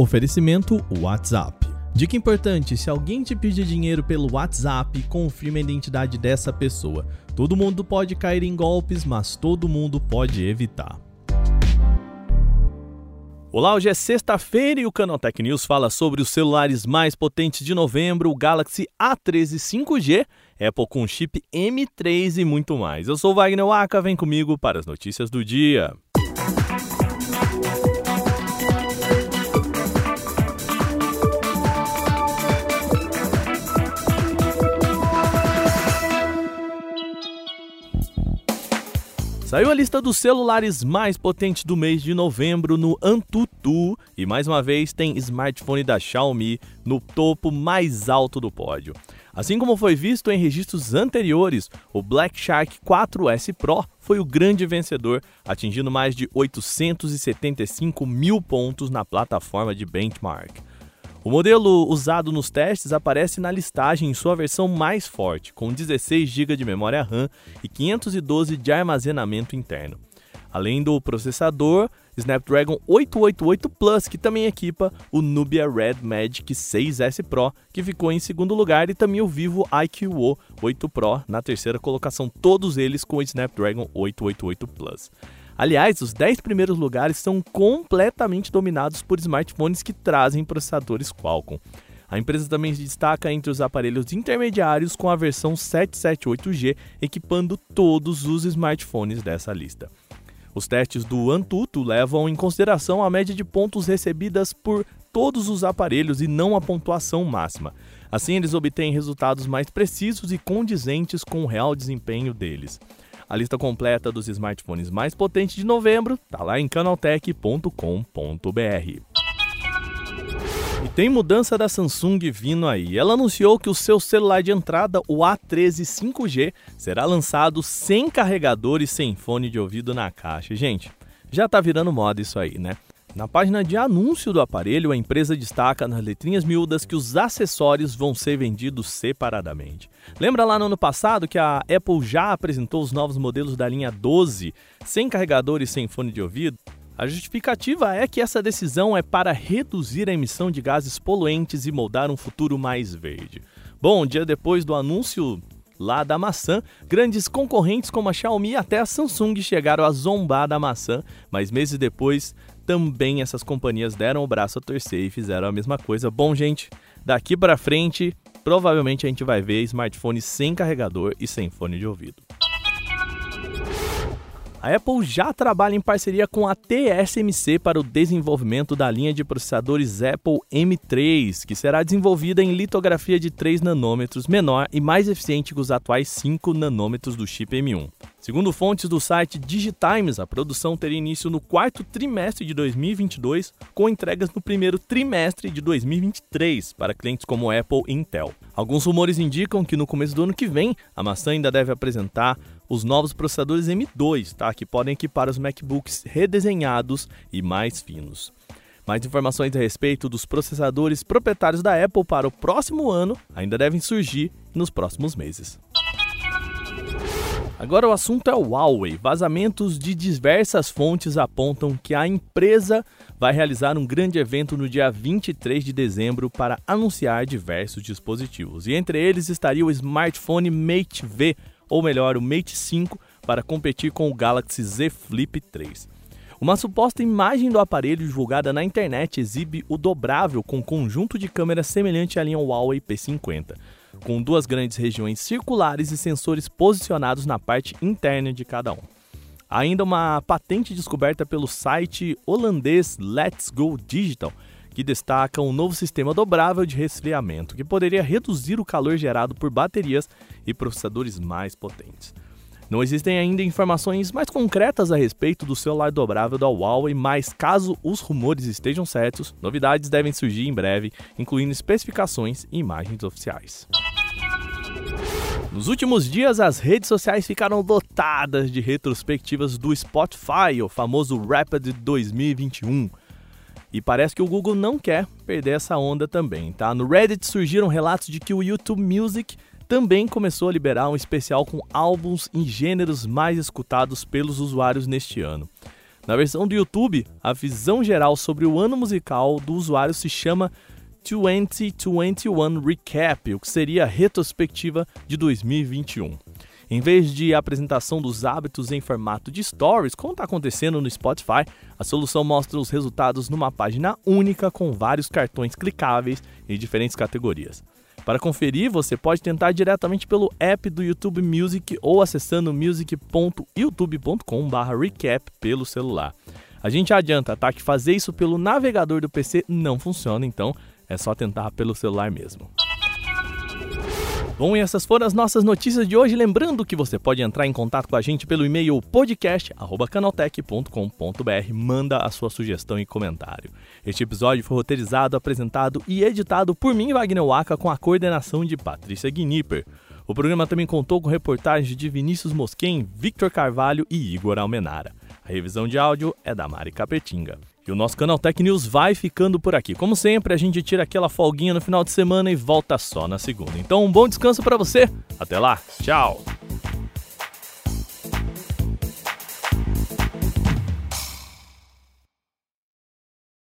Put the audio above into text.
Oferecimento WhatsApp. Dica importante: se alguém te pedir dinheiro pelo WhatsApp, confirme a identidade dessa pessoa. Todo mundo pode cair em golpes, mas todo mundo pode evitar. Olá, hoje é sexta-feira e o Canaltech News fala sobre os celulares mais potentes de novembro, o Galaxy A13 5G, Apple com chip M3 e muito mais. Eu sou Wagner Waka, vem comigo para as notícias do dia. Saiu a lista dos celulares mais potentes do mês de novembro no Antutu e mais uma vez tem smartphone da Xiaomi no topo mais alto do pódio. Assim como foi visto em registros anteriores, o Black Shark 4S Pro foi o grande vencedor, atingindo mais de 875 mil pontos na plataforma de benchmark. O modelo usado nos testes aparece na listagem em sua versão mais forte, com 16 GB de memória RAM e 512 de armazenamento interno. Além do processador Snapdragon 888 Plus, que também equipa o Nubia Red Magic 6S Pro, que ficou em segundo lugar, e também o Vivo IQO 8 Pro na terceira colocação, todos eles com o Snapdragon 888 Plus. Aliás, os 10 primeiros lugares são completamente dominados por smartphones que trazem processadores Qualcomm. A empresa também se destaca entre os aparelhos intermediários com a versão 778G, equipando todos os smartphones dessa lista. Os testes do Antutu levam em consideração a média de pontos recebidas por todos os aparelhos e não a pontuação máxima. Assim, eles obtêm resultados mais precisos e condizentes com o real desempenho deles. A lista completa dos smartphones mais potentes de novembro está lá em canaltech.com.br. E tem mudança da Samsung vindo aí. Ela anunciou que o seu celular de entrada, o A13 5G, será lançado sem carregador e sem fone de ouvido na caixa. Gente, já tá virando moda isso aí, né? Na página de anúncio do aparelho, a empresa destaca nas letrinhas miúdas que os acessórios vão ser vendidos separadamente. Lembra lá no ano passado que a Apple já apresentou os novos modelos da linha 12 sem carregador e sem fone de ouvido? A justificativa é que essa decisão é para reduzir a emissão de gases poluentes e moldar um futuro mais verde. Bom, um dia depois do anúncio lá da maçã, grandes concorrentes como a Xiaomi e até a Samsung chegaram a zombar da maçã, mas meses depois também essas companhias deram o braço a torcer e fizeram a mesma coisa. Bom, gente, daqui para frente, provavelmente a gente vai ver smartphones sem carregador e sem fone de ouvido. A Apple já trabalha em parceria com a TSMC para o desenvolvimento da linha de processadores Apple M3, que será desenvolvida em litografia de 3 nanômetros menor e mais eficiente que os atuais 5 nanômetros do chip M1. Segundo fontes do site Digitimes, a produção teria início no quarto trimestre de 2022, com entregas no primeiro trimestre de 2023 para clientes como Apple e Intel. Alguns rumores indicam que no começo do ano que vem, a maçã ainda deve apresentar os novos processadores M2, tá? que podem equipar os MacBooks redesenhados e mais finos. Mais informações a respeito dos processadores proprietários da Apple para o próximo ano ainda devem surgir nos próximos meses. Agora o assunto é o Huawei. Vazamentos de diversas fontes apontam que a empresa vai realizar um grande evento no dia 23 de dezembro para anunciar diversos dispositivos. E entre eles estaria o smartphone Mate V, ou melhor, o Mate 5, para competir com o Galaxy Z Flip 3. Uma suposta imagem do aparelho divulgada na internet exibe o dobrável com conjunto de câmeras semelhante à linha Huawei P50, com duas grandes regiões circulares e sensores posicionados na parte interna de cada um. Ainda uma patente descoberta pelo site holandês Let's Go Digital, que destaca um novo sistema dobrável de resfriamento que poderia reduzir o calor gerado por baterias e processadores mais potentes. Não existem ainda informações mais concretas a respeito do celular dobrável da Huawei, mas caso os rumores estejam certos, novidades devem surgir em breve, incluindo especificações e imagens oficiais. Nos últimos dias, as redes sociais ficaram lotadas de retrospectivas do Spotify, o famoso Rapid 2021. E parece que o Google não quer perder essa onda também, tá? No Reddit surgiram relatos de que o YouTube Music também começou a liberar um especial com álbuns em gêneros mais escutados pelos usuários neste ano. Na versão do YouTube, a visão geral sobre o ano musical do usuário se chama 2021 Recap, o que seria a retrospectiva de 2021. Em vez de apresentação dos hábitos em formato de stories, como está acontecendo no Spotify, a solução mostra os resultados numa página única com vários cartões clicáveis em diferentes categorias. Para conferir, você pode tentar diretamente pelo app do YouTube Music ou acessando music.youtube.com/recap pelo celular. A gente adianta, tá? Que fazer isso pelo navegador do PC não funciona, então é só tentar pelo celular mesmo. Bom, e essas foram as nossas notícias de hoje. Lembrando que você pode entrar em contato com a gente pelo e-mail podcast.canaltech.com.br. Manda a sua sugestão e comentário. Este episódio foi roteirizado, apresentado e editado por mim, Wagner Waka, com a coordenação de Patrícia Gnipper. O programa também contou com reportagens de Vinícius Mosquen, Victor Carvalho e Igor Almenara. A revisão de áudio é da Mari Capetinga. E o nosso canal Tech News vai ficando por aqui. Como sempre, a gente tira aquela folguinha no final de semana e volta só na segunda. Então, um bom descanso para você. Até lá. Tchau.